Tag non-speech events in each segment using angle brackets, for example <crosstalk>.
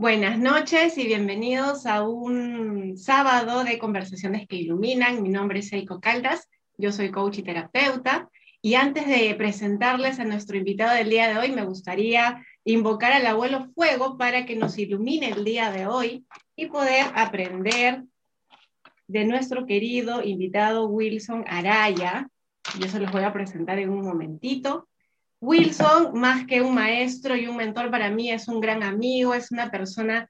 Buenas noches y bienvenidos a un sábado de conversaciones que iluminan. Mi nombre es Eiko Caldas, yo soy coach y terapeuta. Y antes de presentarles a nuestro invitado del día de hoy, me gustaría invocar al abuelo fuego para que nos ilumine el día de hoy y poder aprender de nuestro querido invitado Wilson Araya. Yo se los voy a presentar en un momentito. Wilson, más que un maestro y un mentor para mí, es un gran amigo, es una persona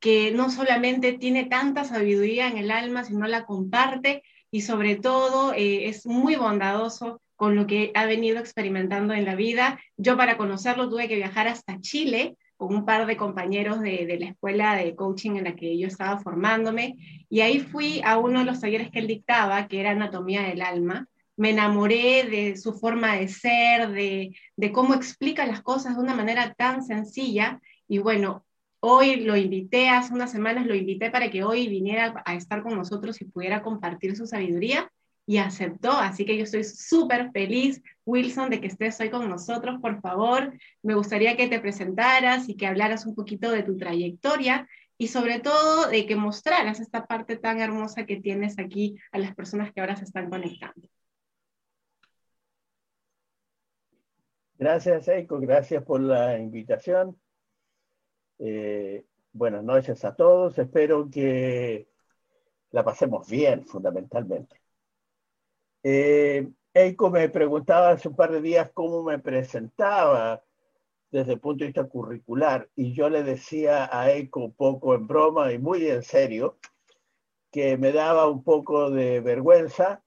que no solamente tiene tanta sabiduría en el alma, sino la comparte y sobre todo eh, es muy bondadoso con lo que ha venido experimentando en la vida. Yo para conocerlo tuve que viajar hasta Chile con un par de compañeros de, de, la escuela de coaching en la que yo estaba formándome y ahí fui a uno de los talleres que él dictaba, que era Anatomía del Alma, me enamoré de su forma de ser, de, cómo explica las cosas de una manera tan sencilla. Y bueno, hoy lo invité, hace unas semanas lo invité para que hoy viniera a estar con nosotros y pudiera compartir su sabiduría y aceptó. Así que yo estoy súper feliz, Wilson, de que estés hoy con nosotros. Por favor, me gustaría que te presentaras y que hablaras un poquito de tu trayectoria y sobre todo de que mostraras esta parte tan hermosa que tienes aquí a las personas que ahora se están conectando. Gracias, Eiko. Gracias por la invitación. Eh, buenas noches a todos. Espero que la pasemos bien, fundamentalmente. Eh, Eiko me preguntaba hace un par de días cómo me presentaba desde el punto de vista curricular y yo le decía a Eiko poco en broma y muy en serio que me daba un poco de vergüenza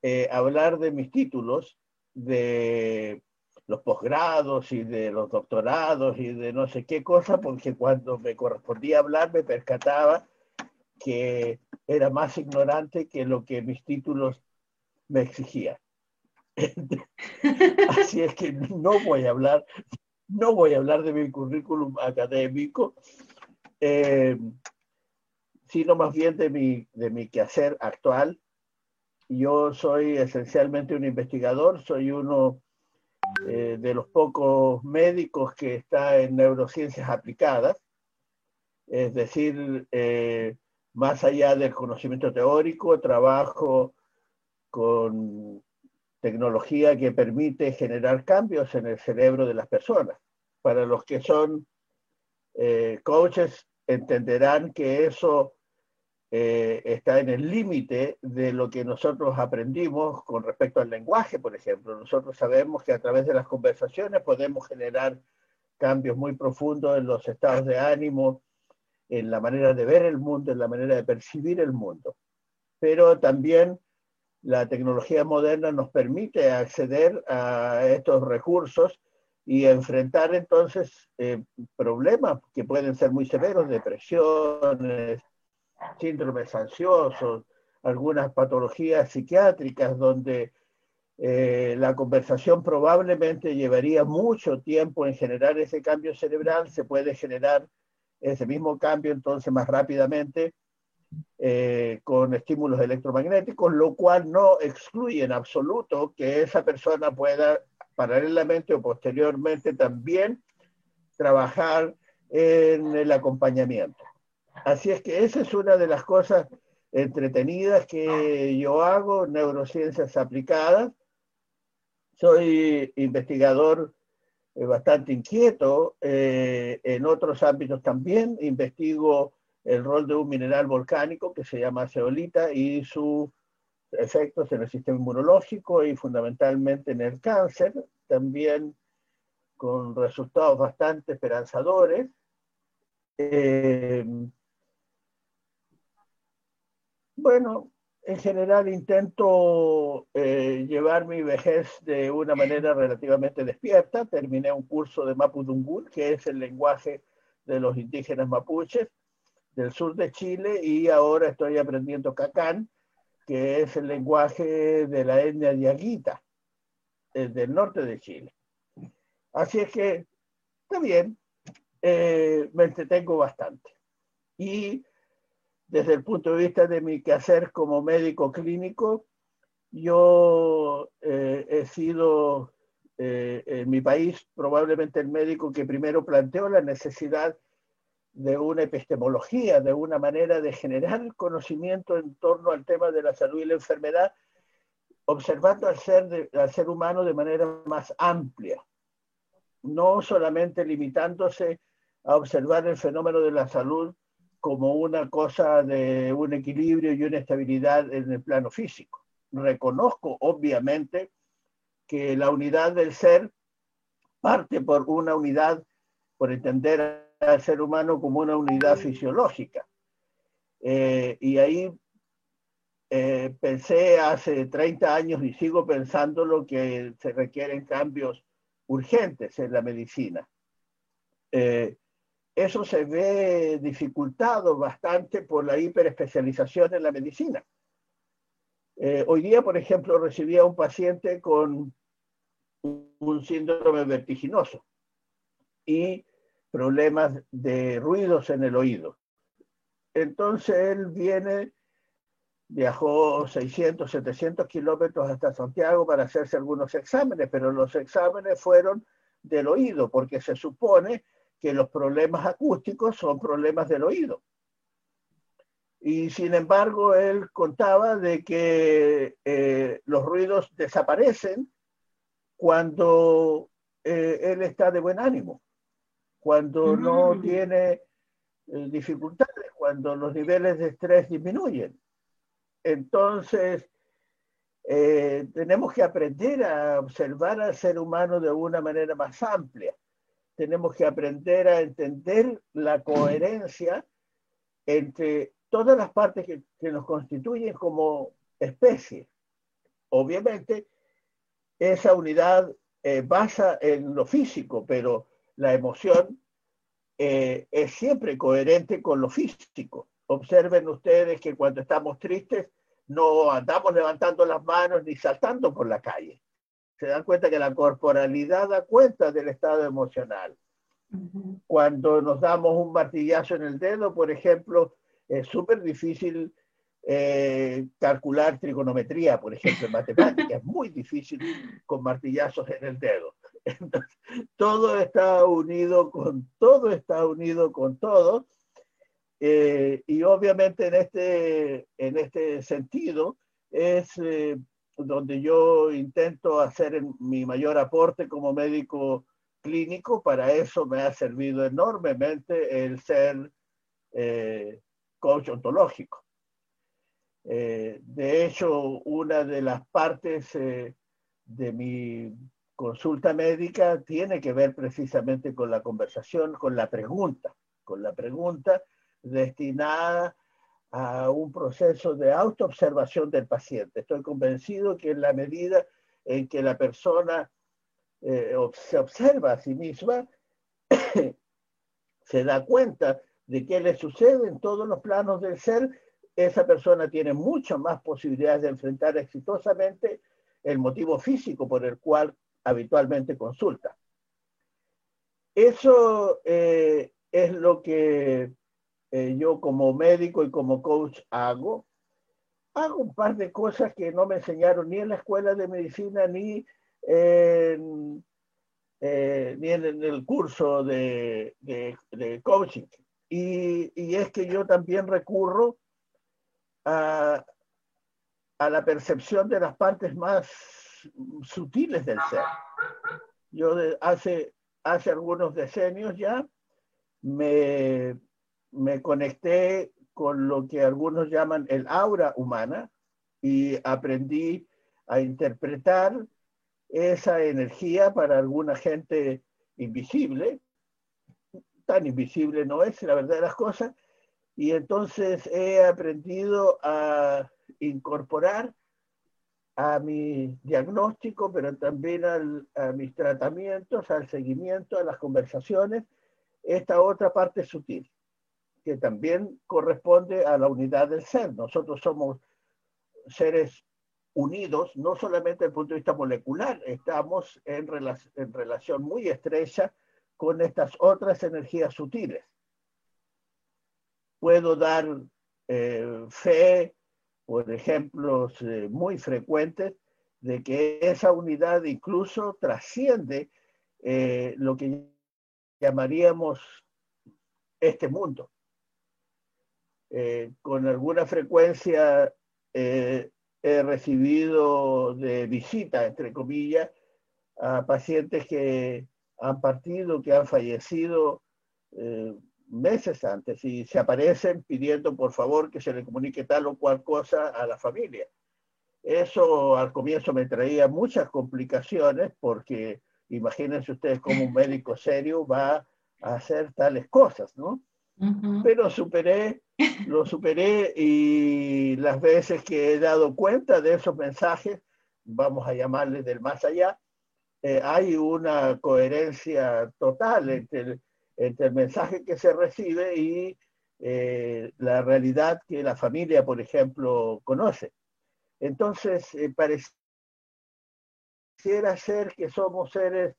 eh, hablar de mis títulos de los posgrados y de los doctorados y de no sé qué cosa, porque cuando me correspondía hablar me percataba que era más ignorante que lo que mis títulos me exigían. <laughs> Así es que no voy a hablar, no voy a hablar de mi currículum académico, eh, sino más bien de mi, de mi quehacer actual. Yo soy esencialmente un investigador, soy uno eh, de los pocos médicos que está en neurociencias aplicadas, es decir, eh, más allá del conocimiento teórico, trabajo con tecnología que permite generar cambios en el cerebro de las personas. Para los que son eh, coaches, entenderán que eso eh, está en el límite de lo que nosotros aprendimos con respecto al lenguaje, por ejemplo. Nosotros sabemos que a través de las conversaciones podemos generar cambios muy profundos en los estados de ánimo, en la manera de ver el mundo, en la manera de percibir el mundo. Pero también la tecnología moderna nos permite acceder a estos recursos y enfrentar entonces eh, problemas que pueden ser muy severos, depresiones, síndromes ansiosos, algunas patologías psiquiátricas donde eh, la conversación probablemente llevaría mucho tiempo en generar ese cambio cerebral, se puede generar ese mismo cambio entonces más rápidamente eh, con estímulos electromagnéticos, lo cual no excluye en absoluto que esa persona pueda paralelamente o posteriormente también trabajar en el acompañamiento. Así es que esa es una de las cosas entretenidas que yo hago, neurociencias aplicadas. Soy investigador eh, bastante inquieto eh, en otros ámbitos también. Investigo el rol de un mineral volcánico que se llama ceolita y sus efectos en el sistema inmunológico y fundamentalmente en el cáncer, también con resultados bastante esperanzadores. Eh, bueno, en general intento eh, llevar mi vejez de una manera relativamente despierta. Terminé un curso de Mapudungún, que es el lenguaje de los indígenas mapuches del sur de Chile, y ahora estoy aprendiendo Cacán, que es el lenguaje de la etnia diaguita, eh, del norte de Chile. Así es que está bien, eh, me entretengo bastante. Y desde el punto de vista de mi quehacer como médico clínico, yo eh, he sido eh, en mi país probablemente el médico que primero planteó la necesidad de una epistemología, de una manera de generar conocimiento en torno al tema de la salud y la enfermedad, observando al ser, al ser humano de manera más amplia, no solamente limitándose a observar el fenómeno de la salud como una cosa de un equilibrio y una estabilidad en el plano físico. Reconozco, obviamente, que la unidad del ser parte por una unidad, por entender al ser humano como una unidad fisiológica. Eh, y ahí eh, pensé hace 30 años y sigo pensando lo que se requieren cambios urgentes en la medicina. Eh, eso se ve dificultado bastante por la hiperespecialización en la medicina. hoy día, por ejemplo, recibí a un paciente con un síndrome vertiginoso y problemas de ruidos en el oído. Entonces él viene, viajó 600, 700 kilómetros hasta Santiago para hacerse algunos exámenes, pero los exámenes fueron del oído, porque se supone que los problemas acústicos son problemas del oído. Y sin embargo, él contaba de que eh, los ruidos desaparecen cuando eh, él está de buen ánimo cuando no mm. tiene eh, dificultades, cuando los niveles de estrés disminuyen. Entonces, tenemos que aprender a observar al ser humano de una manera más amplia. Tenemos que aprender a entender la coherencia entre todas las partes que, nos constituyen como especie. Obviamente, esa unidad eh, basa en lo físico, pero la emoción eh, es siempre coherente con lo físico. Observen ustedes que cuando estamos tristes no andamos levantando las manos ni saltando por la calle. Se dan cuenta que la corporalidad da cuenta del estado emocional. Cuando nos damos un martillazo en el dedo, por ejemplo, es súper difícil eh, calcular trigonometría, por ejemplo, en matemáticas. Es muy difícil con martillazos en el dedo. todo está unido con todo, está unido con todo. Eh, y obviamente en este, en este sentido es eh, donde yo intento hacer mi mayor aporte como médico clínico. Para eso me ha servido enormemente el ser eh, coach ontológico. de hecho, una de las partes de mi consulta médica tiene que ver precisamente con la conversación, con la pregunta, con la pregunta destinada a un proceso de autoobservación del paciente. Estoy convencido que en la medida en que la persona eh, se observa a sí misma, <coughs> se da cuenta de qué le sucede en todos los planos del ser, esa persona tiene muchas más posibilidades de enfrentar exitosamente el motivo físico por el cual habitualmente consulta. Eso eh, es lo que eh, yo como médico y como coach hago. Hago un par de cosas que no me enseñaron ni en la escuela de medicina ni en, eh, ni en el curso de, coaching. Y, y, es que yo también recurro a, a la percepción de las partes más sutiles del ser. Yo hace, hace algunos decenios ya me, me conecté con lo que algunos llaman el aura humana y aprendí a interpretar esa energía para alguna gente invisible. Tan invisible no es, la verdad de las cosas. Y entonces he aprendido a incorporar a mi diagnóstico, pero también a mis tratamientos, al seguimiento, a las conversaciones, esta otra parte sutil, que también corresponde a la unidad del ser. Nosotros somos seres unidos, no solamente desde el punto de vista molecular, estamos en, en relación muy estrecha con estas otras energías sutiles. Puedo dar eh, fe, por ejemplos eh, muy frecuentes de que esa unidad incluso trasciende eh, lo que llamaríamos este mundo. Eh, con alguna frecuencia he recibido de visita, entre comillas, a pacientes que han partido, que han fallecido meses antes y se aparecen pidiendo por favor que se le comunique tal o cual cosa a la familia. Eso al comienzo me traía muchas complicaciones porque imagínense ustedes cómo un médico serio va a hacer tales cosas, ¿no? Pero superé, lo superé y las veces que he dado cuenta de esos mensajes, vamos a llamarles del más allá, eh, hay una coherencia total entre el mensaje que se recibe y eh, la realidad que la familia, por ejemplo, conoce. Entonces, eh, pareciera ser que somos seres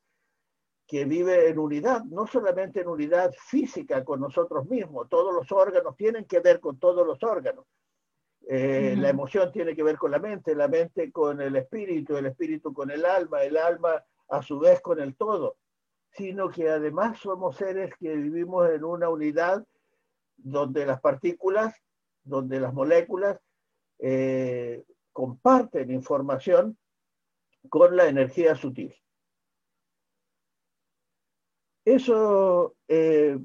que viven en unidad, no solamente en unidad física con nosotros mismos, todos los órganos tienen que ver con todos los órganos. Eh, la emoción tiene que ver con la mente, la mente con el espíritu, el espíritu con el alma, el alma a su vez con el todo sino que además somos seres que vivimos en una unidad donde las partículas, donde las moléculas eh, comparten información con la energía sutil. Eso eh,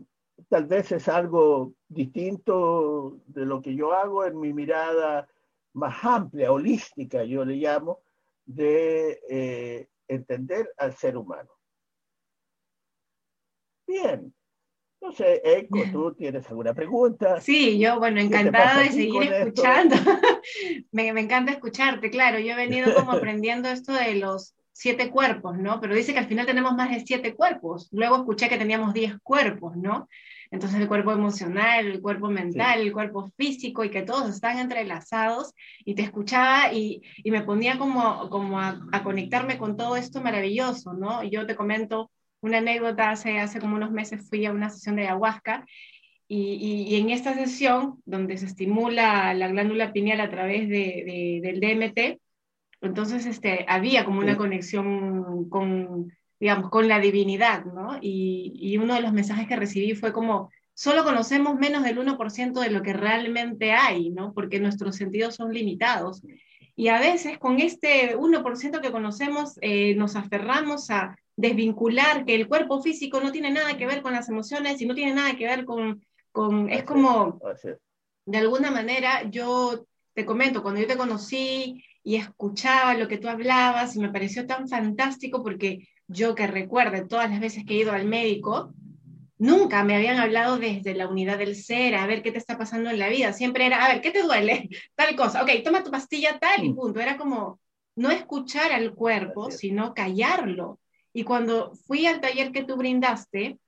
tal vez es algo distinto de lo que yo hago en mi mirada más amplia, holística, yo le llamo, de eh, entender al ser humano. Bien. No sé, Eco, ¿tú tienes alguna pregunta? Sí, yo, bueno, encantada de seguir escuchando. <laughs> me, me, encanta escucharte, claro. Yo he venido como <laughs> aprendiendo esto de los siete cuerpos, ¿no? Pero dice que al final tenemos más de siete cuerpos. Luego escuché que teníamos diez cuerpos, ¿no? Entonces el cuerpo emocional, el cuerpo mental, el cuerpo físico y que todos están entrelazados y te escuchaba y, y me ponía como, como a, a, conectarme con todo esto maravilloso, ¿no? Yo te comento, una anécdota, hace, hace como unos meses fui a una sesión de ayahuasca y, y, en esta sesión, donde se estimula la glándula pineal a través de, del DMT, entonces este, había como una conexión con, digamos, con la divinidad, ¿no? Y, y, uno de los mensajes que recibí fue como, solo conocemos menos del 1% de lo que realmente hay, ¿no? Porque nuestros sentidos son limitados. Y a veces con este 1% que conocemos eh, nos aferramos a desvincular que el cuerpo físico no tiene nada que ver con las emociones y no tiene nada que ver con, con es como, de alguna manera, yo te comento, cuando yo te conocí y escuchaba lo que tú hablabas y me pareció tan fantástico porque yo que recuerde todas las veces que he ido al médico, nunca me habían hablado desde la unidad del ser, a ver qué te está pasando en la vida. Siempre era, a ver, ¿qué te duele? <laughs> Tal cosa. Ok, toma tu pastilla tal y mm. punto. Era como no escuchar al cuerpo, sino callarlo. Y cuando fui al taller que tú brindaste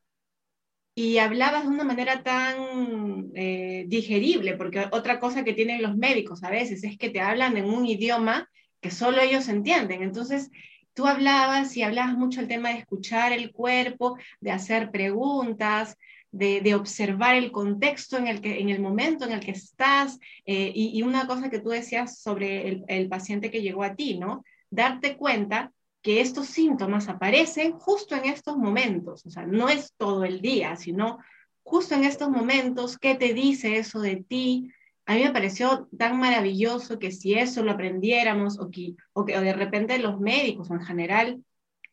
y hablabas de una manera tan eh, digerible, porque otra cosa que tienen los médicos a veces es que te hablan en un idioma que solo ellos entienden. Entonces, tú hablabas y hablabas mucho el tema de escuchar el cuerpo, de hacer preguntas, de, observar el contexto en el, que, en el momento en el que estás. Eh, y, una cosa que tú decías sobre el, el, paciente que llegó a ti, ¿no? Darte cuenta que estos síntomas aparecen justo en estos momentos, o sea, no es todo el día, sino justo en estos momentos, ¿qué te dice eso de ti? A mí me pareció tan maravilloso que si eso lo aprendiéramos o que, o que de repente los médicos o en general,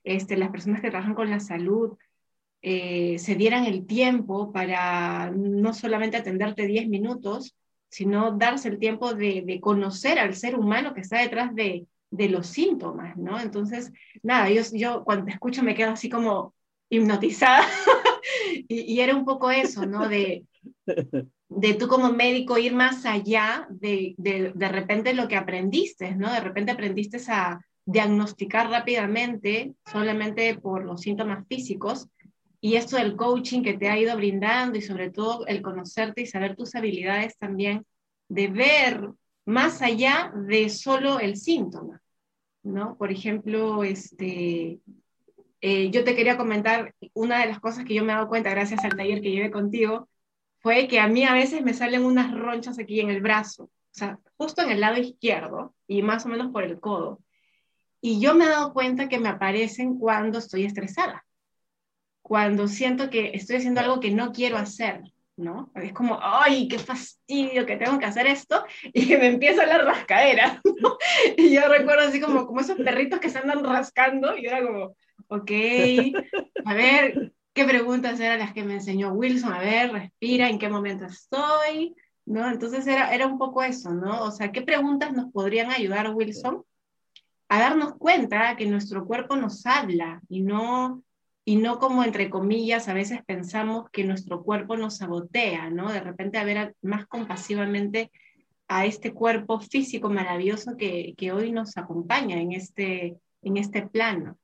este, las personas que trabajan con la salud, eh, se dieran el tiempo para no solamente atenderte 10 minutos, sino darse el tiempo de conocer al ser humano que está detrás de, de los síntomas, ¿no? Entonces, nada, yo, yo cuando te escucho me quedo así como hipnotizada <laughs> y, era un poco eso, ¿no? De, de tú como médico ir más allá de, de, de repente lo que aprendiste, ¿no? De repente aprendiste a diagnosticar rápidamente solamente por los síntomas físicos y esto del coaching que te ha ido brindando y sobre todo el conocerte y saber tus habilidades también de ver más allá de solo el síntoma. ¿No? Por ejemplo, este, eh, yo te quería comentar, una de las cosas que yo me he dado cuenta gracias al taller que llevé contigo, fue que a mí a veces me salen unas ronchas aquí en el brazo, o sea, justo en el lado izquierdo y más o menos por el codo. Y yo me he dado cuenta que me aparecen cuando estoy estresada, cuando siento que estoy haciendo algo que no quiero hacer. ¿No? Es como, ay, qué fastidio que tengo que hacer esto y <laughs> me empieza la rascadera. <laughs> Y yo recuerdo así como, como esos perritos que se andan rascando y era como, ok, a ver, ¿qué preguntas eran las que me enseñó Wilson? A ver, respira, ¿en qué momento estoy? ¿No? Entonces era, era un poco eso, ¿no? O sea, ¿qué preguntas nos podrían ayudar, Wilson, a darnos cuenta que nuestro cuerpo nos habla y no y no como entre comillas a veces pensamos que nuestro cuerpo nos sabotea, ¿no? De repente a ver más compasivamente a este cuerpo físico maravilloso que, que hoy nos acompaña en este, en este plano.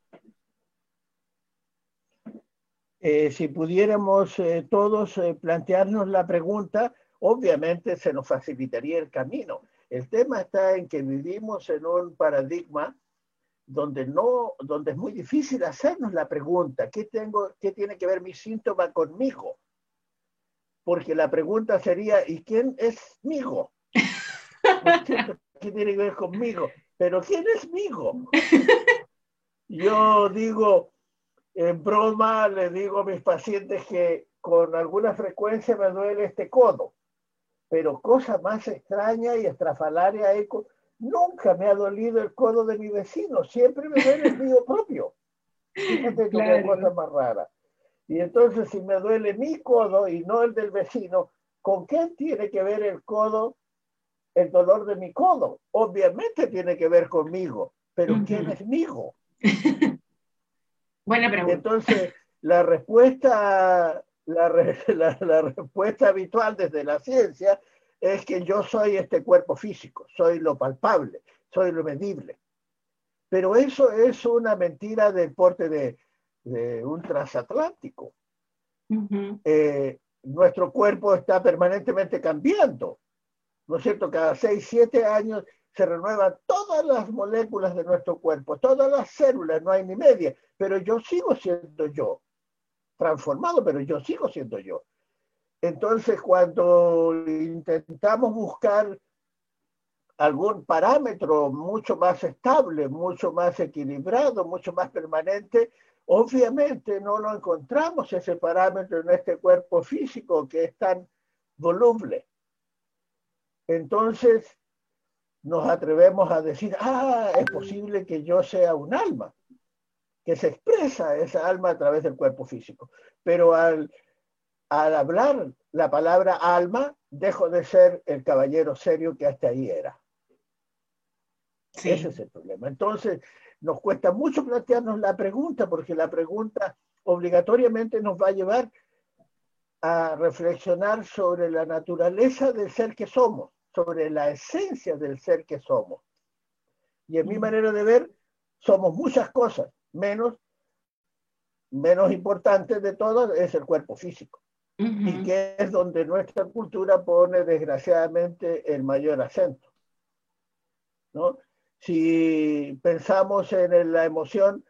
Eh, si pudiéramos eh, todos eh, plantearnos la pregunta, obviamente se nos facilitaría el camino. El tema está en que vivimos en un paradigma donde, no, donde es muy difícil hacernos la pregunta, ¿qué, tengo, ¿qué tiene que ver mi síntoma conmigo? Porque la pregunta sería, ¿y quién es migo? ¿Qué tiene que ver conmigo? Pero ¿quién es migo? Yo digo, en broma, le digo a mis pacientes que con alguna frecuencia me duele este codo, pero cosa más extraña y estrafalaria hay Nunca me ha dolido el codo de mi vecino, siempre me duele el mío propio. Fíjate que cosa más rara. Y entonces, si me duele mi codo y no el del vecino, ¿con qué tiene que ver el codo, el dolor de mi codo? Obviamente tiene que ver conmigo, pero ¿quién es migo? <laughs> Buena pregunta. Entonces, la respuesta, <laughs> la, la respuesta habitual desde la ciencia es que yo soy este cuerpo físico, soy lo palpable, soy lo medible. Pero eso es una mentira del porte de, un transatlántico. Eh, nuestro cuerpo está permanentemente cambiando, ¿no es cierto? Cada seis, siete años se renuevan todas las moléculas de nuestro cuerpo, todas las células, no hay ni media, pero yo sigo siendo yo, transformado, pero yo sigo siendo yo. Entonces, cuando intentamos buscar algún parámetro mucho más estable, mucho más equilibrado, mucho más permanente, obviamente no lo encontramos ese parámetro en este cuerpo físico que es tan voluble. Entonces nos atrevemos a decir, ah, es posible que yo sea un alma, que se expresa esa alma a través del cuerpo físico. Pero al al hablar la palabra alma, dejo de ser el caballero serio que hasta ahí era. Ese es el problema. Entonces, nos cuesta mucho plantearnos la pregunta, porque la pregunta obligatoriamente nos va a llevar a reflexionar sobre la naturaleza del ser que somos, sobre la esencia del ser que somos. Y en mi mm. manera de ver, somos muchas cosas, menos, menos importante de todas es el cuerpo físico y que es donde nuestra cultura pone desgraciadamente el mayor acento. ¿no? Si pensamos en la emoción,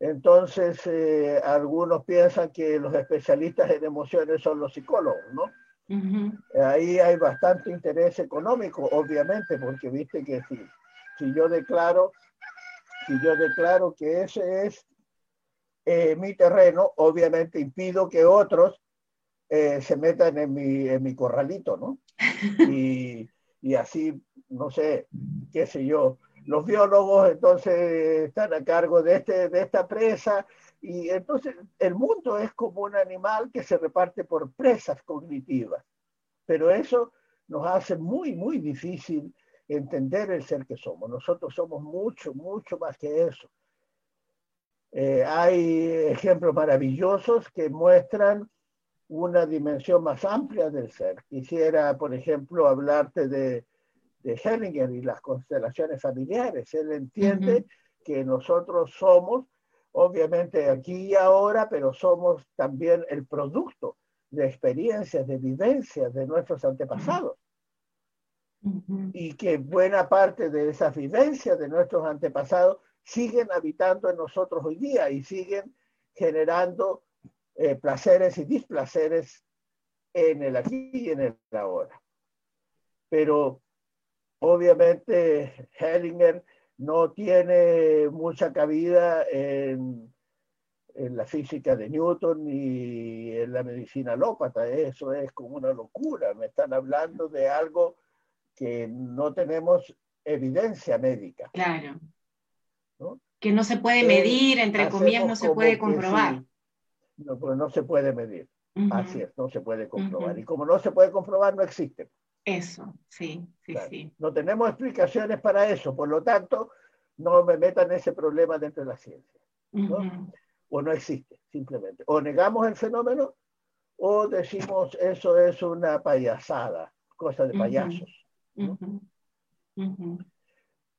entonces eh, algunos piensan que los especialistas en emociones son los psicólogos, ¿no? Ahí hay bastante interés económico, obviamente, porque viste que si, si yo declaro, si yo declaro que ese es eh, mi terreno, obviamente impido que otros eh, se metan en mi, en mi corralito, ¿no? <laughs> Y, y, así, no sé, qué sé yo, los biólogos entonces están a cargo de, este, de esta presa y entonces el mundo es como un animal que se reparte por presas cognitivas, pero eso nos hace muy, muy difícil entender el ser que somos. Nosotros somos mucho, mucho más que eso. Eh, hay ejemplos maravillosos que muestran una dimensión más amplia del ser. Quisiera, por ejemplo, hablarte de, de Hellinger y las constelaciones familiares. Él entiende que nosotros somos, obviamente aquí y ahora, pero somos también el producto de experiencias, de vivencias de nuestros antepasados. Y que buena parte de esas vivencias de nuestros antepasados siguen habitando en nosotros hoy día y siguen generando eh, placeres y displaceres en el aquí y en el ahora. Pero obviamente Hellinger no tiene mucha cabida en, en la física de Newton ni en la medicina alópata. Eso es como una locura. Me están hablando de algo que no tenemos evidencia médica. Claro. Que no se puede medir, entre comillas, no se puede comprobar. No, pues no se puede medir. Así es, no se puede comprobar. Y como no se puede comprobar, no existe. Eso, sí, sí, sí. No tenemos explicaciones para eso, por lo tanto, no me metan ese problema dentro de la ciencia. O no existe, simplemente. O negamos el fenómeno o decimos eso es una payasada, cosa de payasos.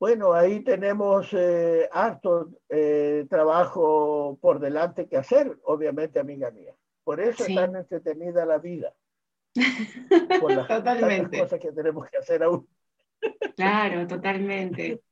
Bueno, ahí tenemos eh, harto eh, trabajo por delante que hacer, obviamente, amiga mía. Por eso es tan entretenida la vida. <laughs> Por las totalmente. cosas que tenemos que hacer aún. Claro, totalmente.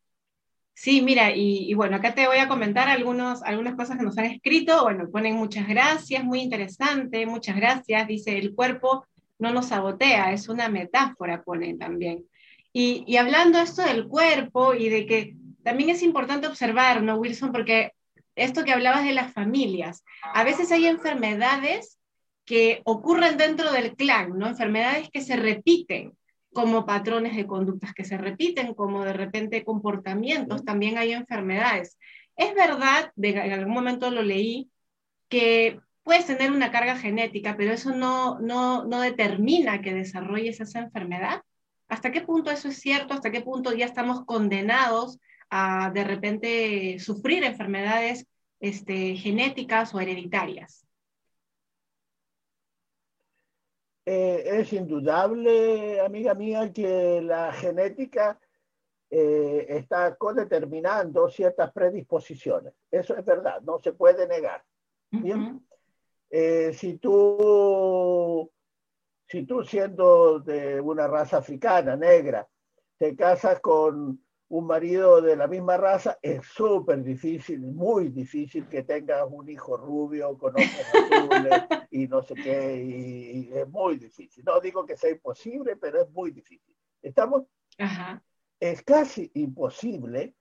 Sí, mira, y, bueno, acá te voy a comentar algunos, algunas cosas que nos han escrito. Bueno, ponen muchas gracias, muy interesante, muchas gracias. Dice, el cuerpo no nos sabotea, es una metáfora, ponen también. Y, hablando esto del cuerpo y de que también es importante observar, ¿no, Wilson? Porque esto que hablabas de las familias, a veces hay enfermedades que ocurren dentro del clan, ¿no? Enfermedades que se repiten como patrones de conductas que se repiten, como de repente comportamientos, también hay enfermedades. Es verdad, en algún momento lo leí, que puedes tener una carga genética, pero eso no, no, no determina que desarrolles esa enfermedad. ¿Hasta qué punto eso es cierto? ¿Hasta qué punto ya estamos condenados a de repente sufrir enfermedades este, genéticas o hereditarias? Eh, es indudable, amiga mía, que la genética eh, está codeterminando ciertas predisposiciones. Eso es verdad, no se puede negar. Bien. Eh, si tú si tú siendo de una raza africana, negra, te casas con un marido de la misma raza, es súper difícil, muy difícil que tengas un hijo rubio con ojos azules y no sé qué, y, es muy difícil. No digo que sea imposible, pero es muy difícil. ¿Estamos? Es casi imposible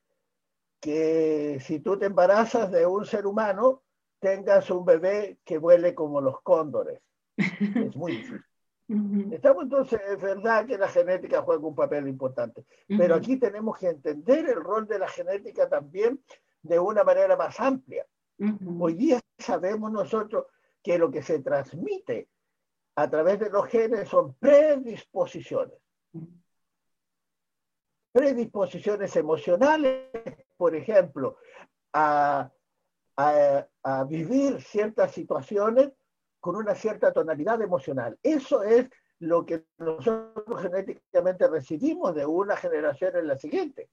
que si tú te embarazas de un ser humano, tengas un bebé que vuele como los cóndores. Es muy difícil. Estamos entonces, es verdad que la genética juega un papel importante, pero aquí tenemos que entender el rol de la genética también de una manera más amplia. Hoy día sabemos nosotros que lo que se transmite a través de los genes son predisposiciones. Predisposiciones emocionales, por ejemplo, a, a vivir ciertas situaciones con una cierta tonalidad emocional. Eso es lo que nosotros genéticamente recibimos de una generación en la siguiente.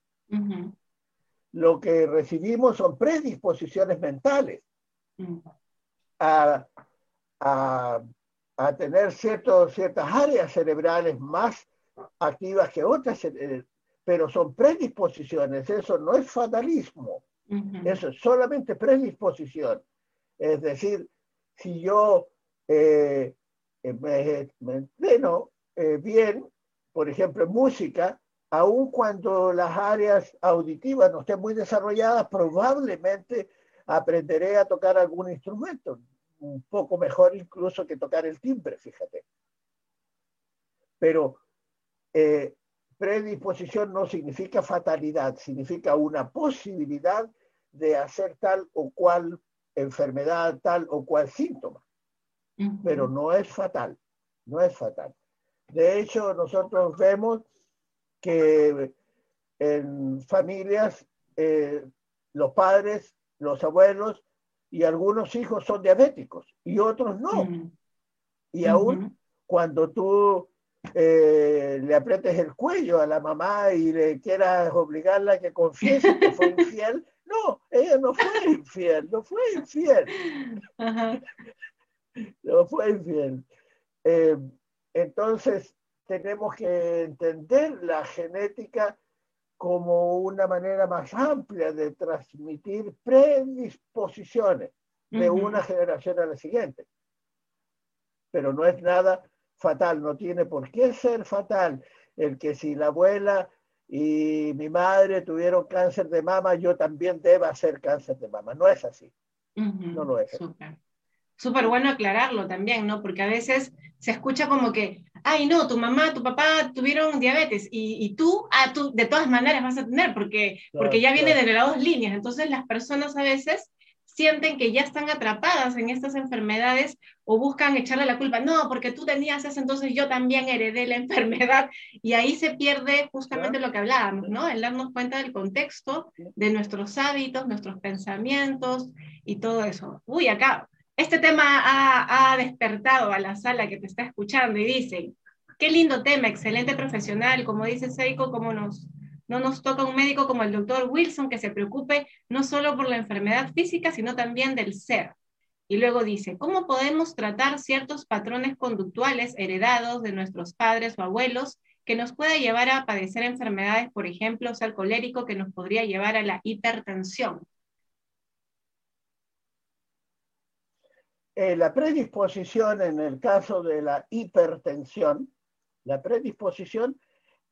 Lo que recibimos son predisposiciones mentales a, tener ciertas áreas cerebrales más activas que otras, eh, pero son predisposiciones, eso no es fatalismo, eso es solamente predisposición. Es decir, si yo eh, me, entreno eh, bien, por ejemplo, en música, aun cuando las áreas auditivas no estén muy desarrolladas, probablemente aprenderé a tocar algún instrumento, un poco mejor incluso que tocar el timbre, fíjate. Pero eh, predisposición no significa fatalidad, significa una posibilidad de hacer tal o cual enfermedad, tal o cual síntoma pero no es fatal, no es fatal. De hecho, nosotros vemos que en familias eh, los padres, los abuelos y algunos hijos son diabéticos y otros no. Y aún cuando tú eh, le aprietes el cuello a la mamá y le quieras obligarla a que confiese que fue <laughs> infiel, no, ella no fue infiel, no fue infiel <laughs> no fue infiel. Eh, entonces, tenemos que entender la genética como una manera más amplia de transmitir predisposiciones de una generación a la siguiente. Pero no es nada fatal, no tiene por qué ser fatal el que si la abuela y mi madre tuvieron cáncer de mama, yo también deba hacer cáncer de mama. No es así. No lo es. Súper bueno aclararlo también, ¿no? Porque a veces se escucha como que, ay, no, tu mamá, tu papá tuvieron diabetes y, tú, ah, tú de todas maneras vas a tener, porque, porque ya viene de las dos líneas. Entonces las personas a veces sienten que ya están atrapadas en estas enfermedades o buscan echarle la culpa, no, porque tú tenías eso, entonces yo también heredé la <laughs> enfermedad y ahí se pierde justamente lo que hablábamos, ¿no? El darnos cuenta del contexto, de nuestros hábitos, nuestros pensamientos y todo eso. Uy, acá, este tema ha, despertado a la sala que te está escuchando y dicen, qué lindo tema, excelente profesional, como dice Seiko, como nos no nos toca un médico como el doctor Wilson que se preocupe no solo por la enfermedad física, sino también del ser. Y luego dice, ¿cómo podemos tratar ciertos patrones conductuales heredados de nuestros padres o abuelos que nos pueda llevar a padecer enfermedades, por ejemplo, ser colérico, que nos podría llevar a la hipertensión? Eh, la predisposición en el caso de la hipertensión, la predisposición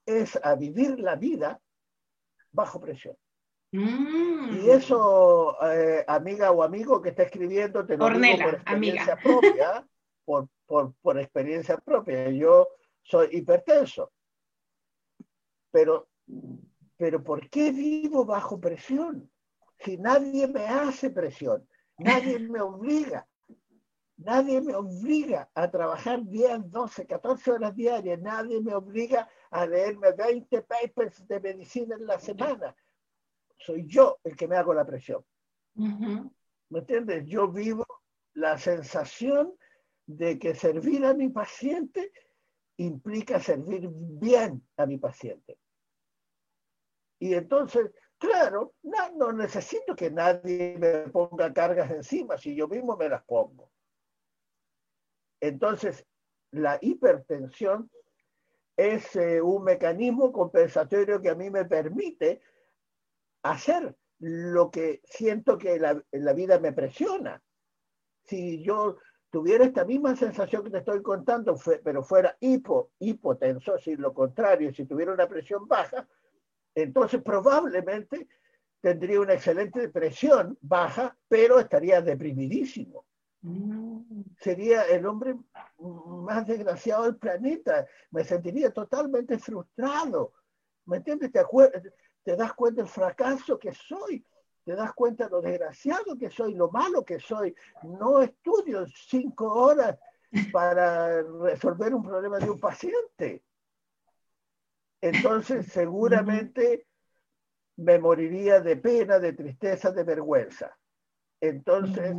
es a vivir la vida bajo presión. Mm. Y eso, eh, amiga o amigo que está escribiendo, te lo digo por experiencia propia, por, por, por, experiencia propia. Yo soy hipertenso. Pero, pero ¿por qué vivo bajo presión? Si nadie me hace presión, nadie me obliga. Nadie me obliga a trabajar 10, 12, 14 horas diarias. Nadie me obliga a leerme 20 papers de medicina en la semana. Soy yo el que me hago la presión. ¿Me entiendes? Yo vivo la sensación de que servir a mi paciente implica servir bien a mi paciente. Y entonces, claro, no, no necesito que nadie me ponga cargas encima, si yo mismo me las pongo. Entonces, la hipertensión es eh, un mecanismo compensatorio que a mí me permite hacer lo que siento que la, la vida me presiona. Si yo tuviera esta misma sensación que te estoy contando, pero fuera hipo, si lo contrario, si tuviera una presión baja, entonces probablemente tendría una excelente presión baja, pero estaría deprimidísimo. Sería el hombre más desgraciado del planeta. Me sentiría totalmente frustrado. ¿Me entiendes? Te, te das cuenta del fracaso que soy. Te das cuenta de lo desgraciado que soy, lo malo que soy. No estudio cinco horas para resolver un problema de un paciente. Entonces, <laughs> seguramente me moriría de pena, de tristeza, de vergüenza. Entonces,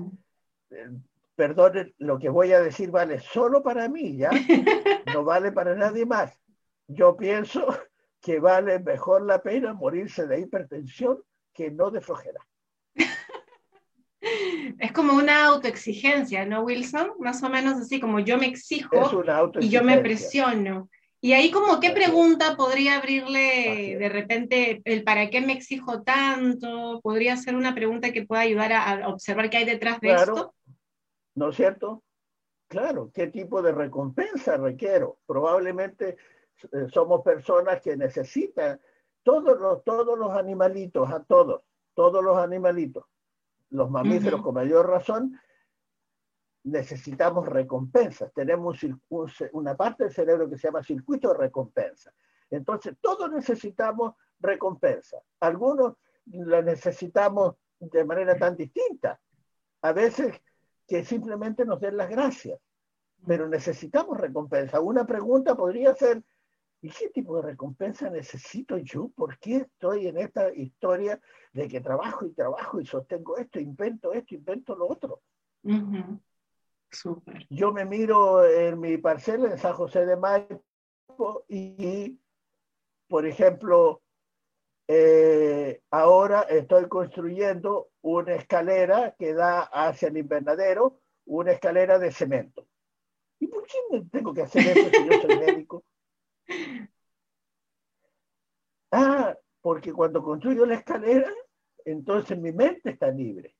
perdonen, lo que voy a decir vale solo para mí, ¿ya? <laughs> No vale para nadie más. Yo pienso que vale mejor la pena morirse de hipertensión que no de flojera. Es como una autoexigencia, ¿no, Wilson? Más o menos así como yo me exijo y yo me presiono. Y ahí como qué pregunta podría abrirle de repente el para qué me exijo tanto, podría ser una pregunta que pueda ayudar a, observar qué hay detrás de esto. ¿No es cierto? Claro, ¿qué tipo de recompensa requiero? Probablemente eh, somos personas que necesitan todos los, todos los animalitos, a todos, todos los animalitos, los mamíferos con mayor razón, necesitamos recompensas. Tenemos una parte del cerebro que se llama circuito de recompensa. Entonces, todos necesitamos recompensa. Algunos la necesitamos de manera tan distinta. A veces que simplemente nos den las gracias. Pero necesitamos recompensa. Una pregunta podría ser, ¿y qué tipo de recompensa necesito yo? ¿Por qué estoy en esta historia de que trabajo y trabajo y sostengo esto, invento esto, invento lo otro? Yo me miro en mi parcela en San José de Maipo y, por ejemplo, eh, ahora estoy construyendo una escalera que da hacia el invernadero, una escalera de cemento. ¿Y por qué tengo que hacer eso si yo soy médico? <laughs> Ah, porque cuando construyo la escalera, entonces mi mente está libre.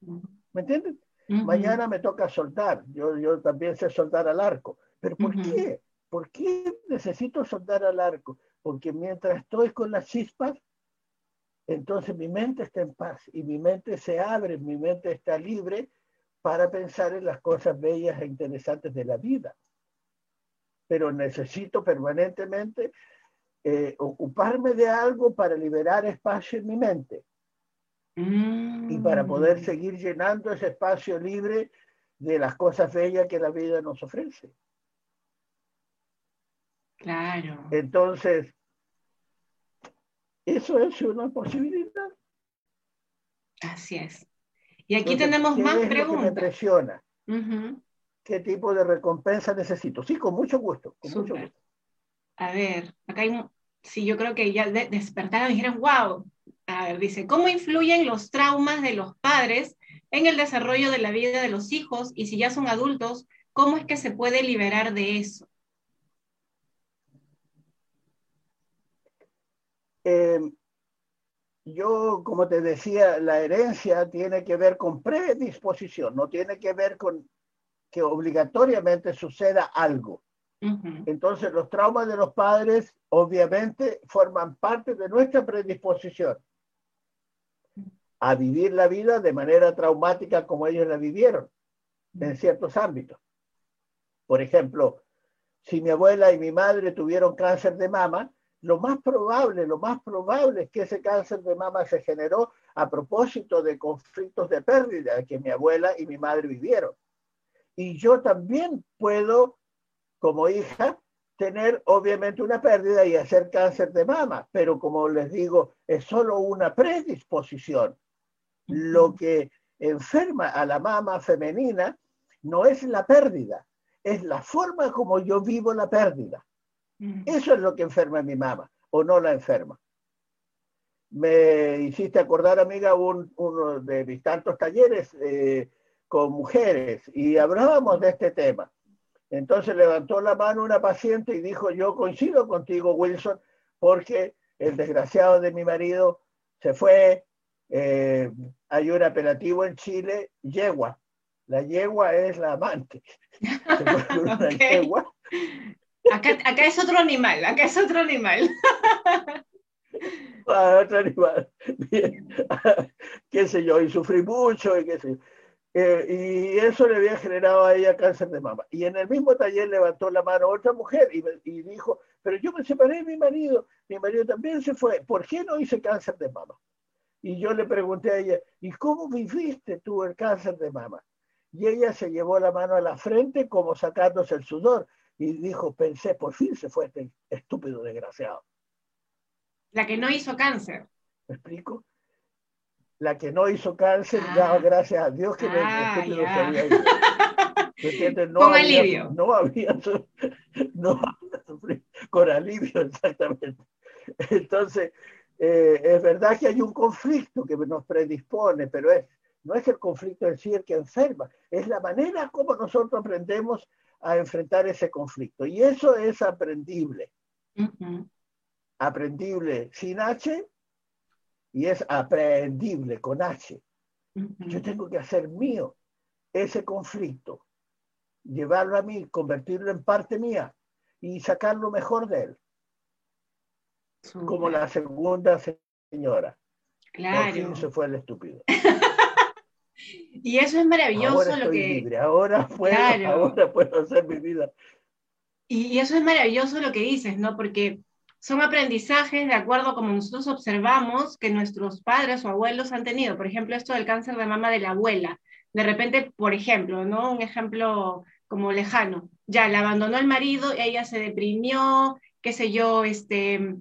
¿Me entiendes? Mañana me toca soldar. Yo, yo también sé soldar al arco. ¿Pero por qué? ¿Por qué necesito soldar al arco? porque mientras estoy con las chispas, entonces mi mente está en paz y mi mente se abre, mi mente está libre para pensar en las cosas bellas e interesantes de la vida. Pero necesito permanentemente eh, ocuparme de algo para liberar espacio en mi mente y para poder mm. seguir llenando ese espacio libre de las cosas bellas que la vida nos ofrece. Claro. Entonces, eso es una posibilidad. Así es. Y aquí tenemos más preguntas. me presiona? ¿Qué tipo de recompensa necesito? Sí, con mucho gusto. A ver, acá hay, sí, yo creo que ya despertaron y dijeron, wow. A ver, dice, ¿cómo influyen los traumas de los padres en el desarrollo de la vida de los hijos? Y si ya son adultos, ¿cómo es que se puede liberar de eso? Eh, yo, como te decía, la herencia tiene que ver con predisposición, no tiene que ver con que obligatoriamente suceda algo. Entonces, los traumas de los padres obviamente forman parte de nuestra predisposición a vivir la vida de manera traumática como ellos la vivieron en ciertos ámbitos. Por ejemplo, si mi abuela y mi madre tuvieron cáncer de mama, lo más probable, lo más probable es que ese cáncer de mama se generó a propósito de conflictos de pérdida que mi abuela y mi madre vivieron. Y yo también puedo, como hija, tener obviamente una pérdida y hacer cáncer de mama, pero como les digo, es solo una predisposición. Lo que enferma a la mama femenina no es la pérdida, es la forma como yo vivo la pérdida. Mm. Eso es lo que enferma a mi mamá, o no la enferma. Me hiciste acordar, amiga, uno de mis tantos talleres eh, con mujeres y hablábamos de este tema. Entonces levantó la mano una paciente y dijo, yo coincido contigo, Wilson, porque el desgraciado de mi marido se fue, eh, hay un apelativo en Chile, yegua. La yegua es la amante. <laughs> Se fue una yegua Acá, es otro animal, acá es otro animal. <laughs> Ah, otro animal. <laughs> qué sé yo, y sufrí mucho y qué sé eh, y eso le había generado a ella cáncer de mama. Y en el mismo taller levantó la mano otra mujer y, y, dijo, pero yo me separé de mi marido, mi marido también se fue, ¿por qué no hice cáncer de mama? Y yo le pregunté a ella, ¿y cómo viviste tú el cáncer de mama? Y ella se llevó la mano a la frente como sacándose el sudor y dijo, pensé, por fin se fue este estúpido desgraciado. La que no hizo cáncer. ¿Me explico? La que no hizo cáncer, ah. gracias a Dios que ah, el estúpido se había ido. No <laughs> con alivio. No había, no sufrido, con alivio, exactamente. Entonces, eh, es verdad que hay un conflicto que nos predispone, pero es, no es el conflicto en sí el que enferma, es la manera como nosotros aprendemos a enfrentar ese conflicto. Y eso es aprendible. Aprendible sin H y es aprendible con H. Yo tengo que hacer mío ese conflicto, llevarlo a mí, convertirlo en parte mía y sacar lo mejor de él. Como la segunda señora. Claro. se fue el estúpido. <laughs> Y eso es maravilloso lo que... Ahora, puedo, ahora puedo hacer mi vida. Y, eso es maravilloso lo que dices, ¿no? Porque son aprendizajes de acuerdo a como nosotros observamos que nuestros padres o abuelos han tenido. Por ejemplo, esto del cáncer de mama de la abuela. De repente, por ejemplo, ¿no? Un ejemplo como lejano. Ya, la abandonó el marido, ella se deprimió, qué sé yo, este,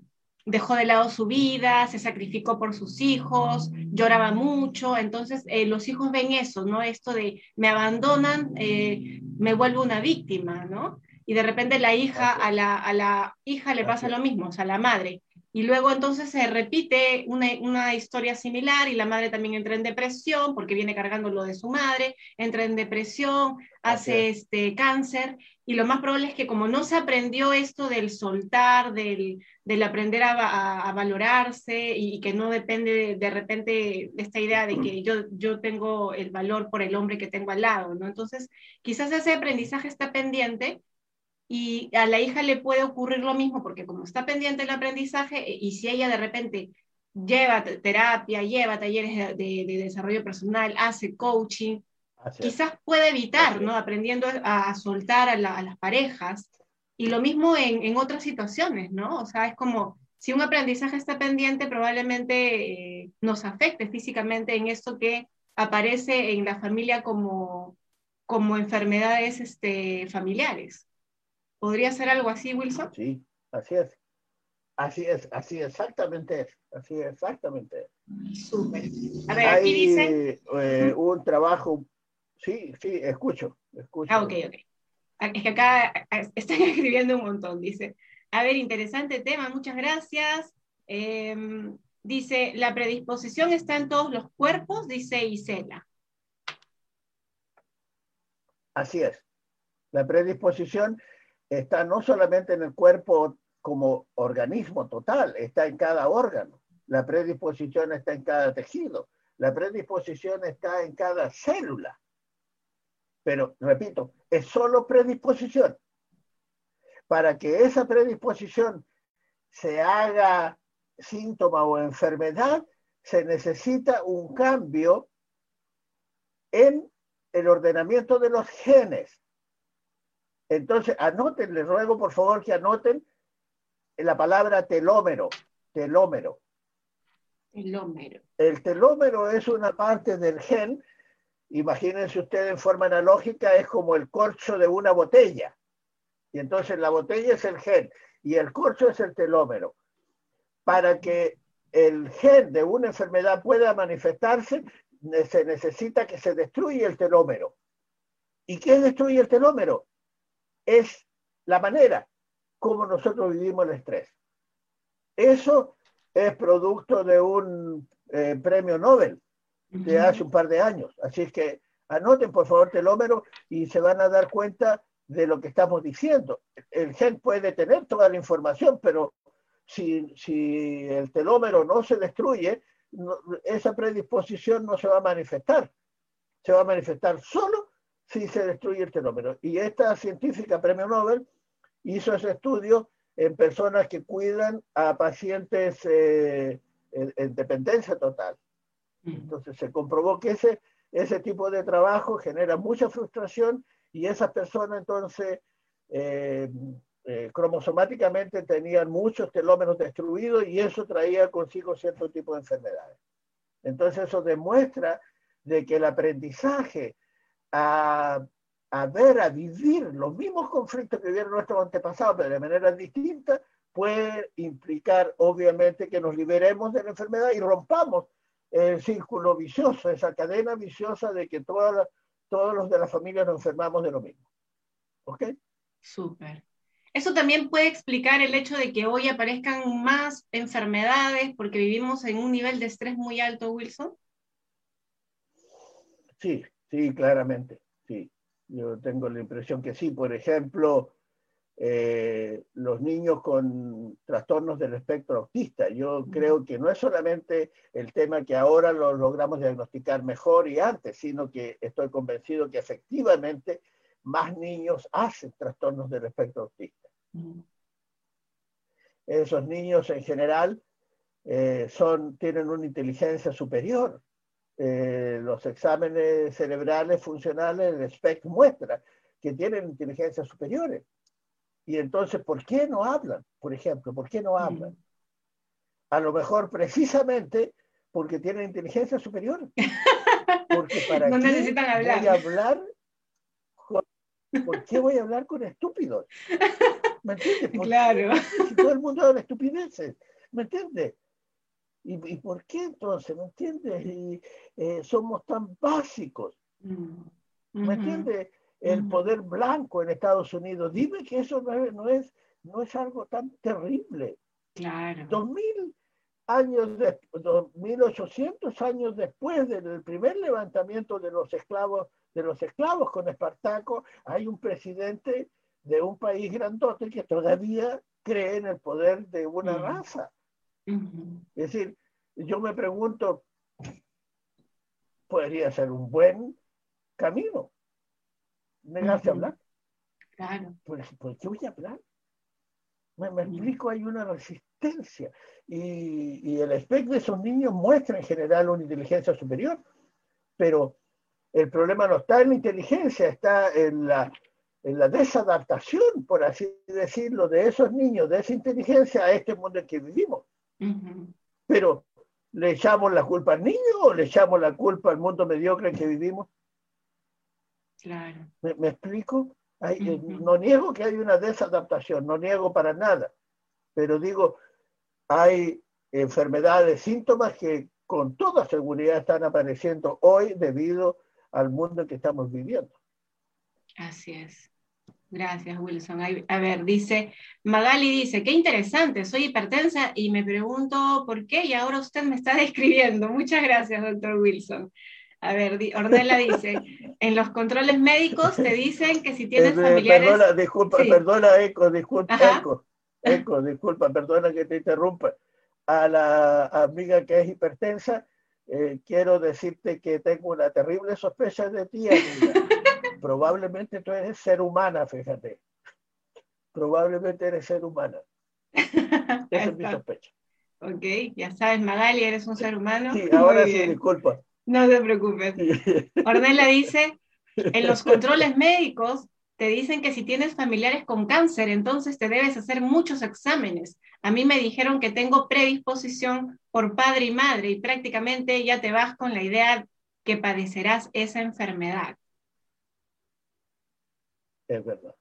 dejó de lado su vida, se sacrificó por sus hijos, lloraba mucho, entonces eh, los hijos ven eso, ¿no? Esto de me abandonan, eh, me vuelvo una víctima, ¿no? Y de repente la hija, a la, a la hija le pasa lo mismo, o sea, a la madre. Y luego entonces se repite una, una, historia similar y la madre también entra en depresión porque viene cargando lo de su madre, entra en depresión, hace este cáncer y lo más probable es que como no se aprendió esto del soltar, del, del aprender a, a, valorarse y, que no depende de, repente de esta idea de que yo, yo tengo el valor por el hombre que tengo al lado, ¿no? Entonces, quizás ese aprendizaje está pendiente y a la hija le puede ocurrir lo mismo porque como está pendiente el aprendizaje y si ella de repente lleva terapia, lleva talleres de, desarrollo personal, hace coaching, quizás puede evitar, ¿no? Aprendiendo a, soltar a, las parejas. Y lo mismo en, otras situaciones, ¿no? O sea, es como, si un aprendizaje está pendiente, probablemente eh, nos afecte físicamente en esto que aparece en la familia como, como enfermedades este, familiares. ¿Podría ser algo así, Wilson? Sí, así es. Así es, así exactamente es. Así exactamente Súper. A ver, aquí dice. Eh, un trabajo. Sí, sí, escucho, escucho. Ah, ok, ok. Es que acá están <laughs> escribiendo un montón, dice. A ver, interesante tema, muchas gracias. Em, dice, la predisposición está en todos los cuerpos, dice Isela. Así es. La predisposición está no solamente en el cuerpo como organismo total, está en cada órgano. La predisposición está en cada tejido. La predisposición está en cada célula. Pero, repito, es solo predisposición. Para que esa predisposición se haga síntoma o enfermedad, se necesita un cambio en el ordenamiento de los genes. Entonces, anoten, les ruego por favor que anoten la palabra telómero, telómero. Telómero. El telómero es una parte del gen, imagínense ustedes en forma analógica, es como el corcho de una botella. Y entonces la botella es el gen y el corcho es el telómero. Para que el gen de una enfermedad pueda manifestarse, se necesita que se destruya el telómero. ¿Y qué destruye el telómero? Es la manera como nosotros vivimos el estrés. Eso es producto de un eh, premio Nobel de hace un par de años. Así es que anoten por favor telómero y se van a dar cuenta de lo que estamos diciendo. El gen puede tener toda la información, pero si, si el telómero no se destruye, esa predisposición no se va a manifestar. Se va a manifestar solo si se destruye el telómero. Y esta científica premio Nobel hizo ese estudio en personas que cuidan a pacientes eh, en, dependencia total. Mm. Entonces se comprobó que ese, ese tipo de trabajo genera mucha frustración y esas personas entonces eh, eh, cromosomáticamente tenían muchos telómeros destruidos y eso traía consigo cierto tipo de enfermedades. Entonces eso demuestra de que el aprendizaje a a ver, a vivir los mismos conflictos que vivieron nuestros antepasados, pero de manera distinta, puede implicar obviamente que nos liberemos de la enfermedad y rompamos el círculo vicioso, esa cadena viciosa de que todos los de la familia nos enfermamos de lo mismo. ¿Ok? Súper. Eso también puede explicar el hecho de que hoy aparezcan más enfermedades porque vivimos en un nivel de estrés muy alto, Wilson. Sí, sí, claramente, sí. Yo tengo la impresión que sí. Por ejemplo, eh, los niños con trastornos del espectro autista. Yo creo que no es solamente el tema que ahora lo logramos diagnosticar mejor y antes, sino que estoy convencido que efectivamente más niños hacen trastornos del espectro autista. Esos niños en general eh, son, tienen una inteligencia superior eh, los exámenes cerebrales funcionales, el SPEC muestra que tienen inteligencias superiores. Y entonces, ¿por qué no hablan? Por ejemplo, ¿por qué no hablan? A lo mejor precisamente porque tienen inteligencia superior. Porque <laughs> para no necesitan hablar. Voy a hablar ¿Por qué voy a hablar con estúpidos? ¿Me entiendes? <laughs> claro. Si todo el mundo habla estupideces. ¿Me entiendes? ¿Y, por qué entonces? ¿Me entiendes? Y, eh, somos tan básicos. Mm. ¿Me entiendes? El poder blanco en Estados Unidos. Dime que eso no es, no es, algo tan terrible. Claro. 2000 años, de, 2800 años después del primer levantamiento de los esclavos, de los esclavos con Espartaco, hay un presidente de un país grandote que todavía cree en el poder de una raza. Es decir, yo me pregunto, podría ser un buen camino negarse a hablar. Claro. Pues, ¿Por qué voy a hablar? Me, explico, hay una resistencia hipertensia. Y, el espectro de esos niños muestra en general una inteligencia superior, pero el problema no está en la inteligencia, está en la, en la desadaptación, por así decirlo, de esos niños, de esa inteligencia a este mundo en que vivimos. Pero, ¿le echamos la culpa al niño o le echamos la culpa al mundo mediocre en que vivimos? Claro. ¿Me, explico? Eh, no niego que hay una desadaptación, no niego para nada, pero digo, hay enfermedades, síntomas que con toda seguridad están apareciendo hoy debido al mundo en que estamos viviendo. Así es. Gracias, Wilson. A ver, dice, Magali dice, qué interesante, soy hipertensa y me pregunto por qué y ahora usted me está <laughs> describiendo. Muchas gracias, doctor Wilson. A ver, Ornella dice, en los controles médicos te dicen que si tienes familiares... Perdona, disculpa, perdona, Eco, disculpa, Eco, Eco, disculpa, perdona que te interrumpa. A la amiga que es hipertensa, eh, quiero decirte que tengo una terrible sospecha de ti, amiga. <laughs> Probablemente tú eres ser humana, fíjate. Probablemente eres ser humana. <laughs> Esa es mi sospecha. Ok, ya sabes, Magali, eres un ser humano. Sí, ahora sí, disculpa. No te preocupes. <laughs> Ornella dice, en los controles médicos te dicen que si tienes familiares con cáncer, entonces te debes hacer muchos exámenes. A mí me dijeron que tengo predisposición por padre y madre y prácticamente ya te vas con la idea que padecerás esa enfermedad es verdad.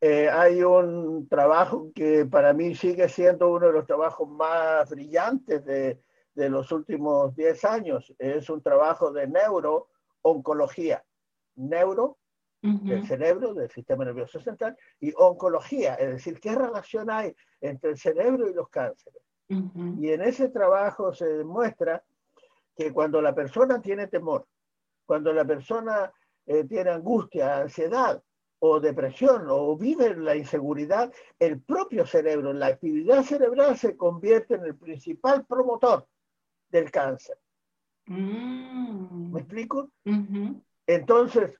Eh, hay un trabajo que para mí sigue siendo uno de los trabajos más brillantes de, de los últimos 10 años. Es un trabajo de neurooncología. Neuro, del cerebro, del sistema nervioso central, y oncología, es decir, qué relación hay entre el cerebro y los cánceres. Y en ese trabajo se demuestra que cuando la persona tiene temor, cuando la persona eh, tiene angustia, ansiedad, o depresión o vive la inseguridad, el propio cerebro, la actividad cerebral se convierte en el principal promotor del cáncer. Mm. ¿Me explico? Entonces,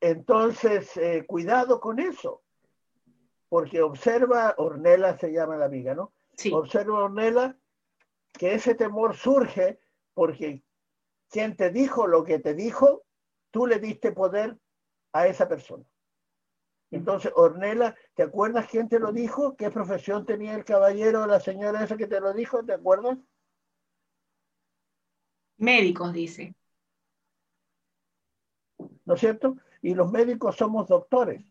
entonces eh, cuidado con eso, porque observa, Ornella se llama la amiga, ¿no? Sí. Observa, Ornella, que ese temor surge porque quien te dijo lo que te dijo, tú le diste poder a esa persona. Entonces, Ornella, ¿te acuerdas quién te lo dijo? ¿Qué profesión tenía el caballero o la señora esa que te lo dijo? ¿Te acuerdas? Médicos, dice. ¿No es cierto? Y los médicos somos doctores,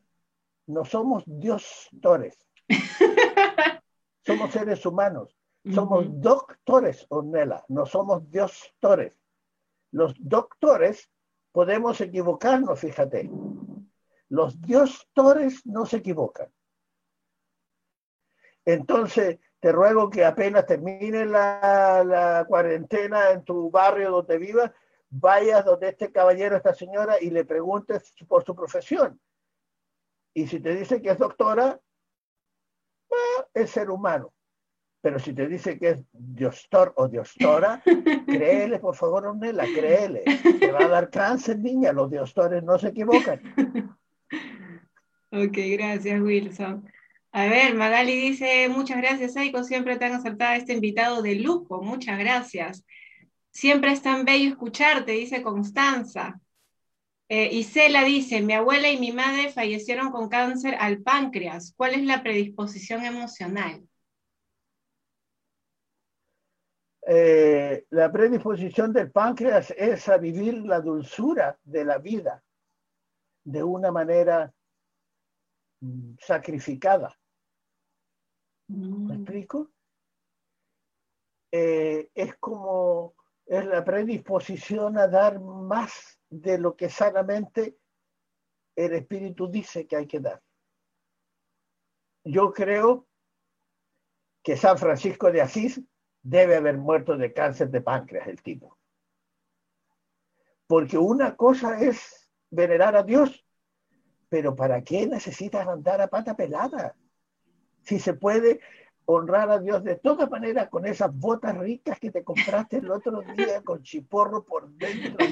no somos diostores. <laughs> somos seres humanos. Somos doctores, Ornella, no somos diostores. Los doctores podemos equivocarnos, fíjate. Los diostores no se equivocan. Entonces, te ruego que apenas termine la, cuarentena en tu barrio donde vivas, vayas donde este caballero, esta señora, y le preguntes por su profesión. Y si te dice que es doctora, ah, es ser humano. Pero si te dice que es diostor o diostora, <laughs> créele, por favor, Ornella, créele. Te va a dar cáncer, niña. Los diostores no se equivocan. Ok, gracias, Wilson. A ver, Magali dice, muchas gracias, Eiko, siempre tan acertada este invitado de lujo, muchas gracias. Siempre es tan bello escucharte, dice Constanza. Eh, Isela dice, mi abuela y mi madre fallecieron con cáncer al páncreas. ¿Cuál es la predisposición emocional? Eh, la predisposición del páncreas es a vivir la dulzura de la vida de una manera mm, sacrificada. ¿Me mm. explico? Eh, es como es la predisposición a dar más de lo que sanamente el espíritu dice que hay que dar. Yo creo que San Francisco de Asís debe haber muerto de cáncer de páncreas el tipo. Porque una cosa es venerar a Dios, pero ¿para qué necesitas andar a pata pelada? Si se puede honrar a Dios de todas maneras con esas botas ricas que te compraste el otro día con chiporro por dentro.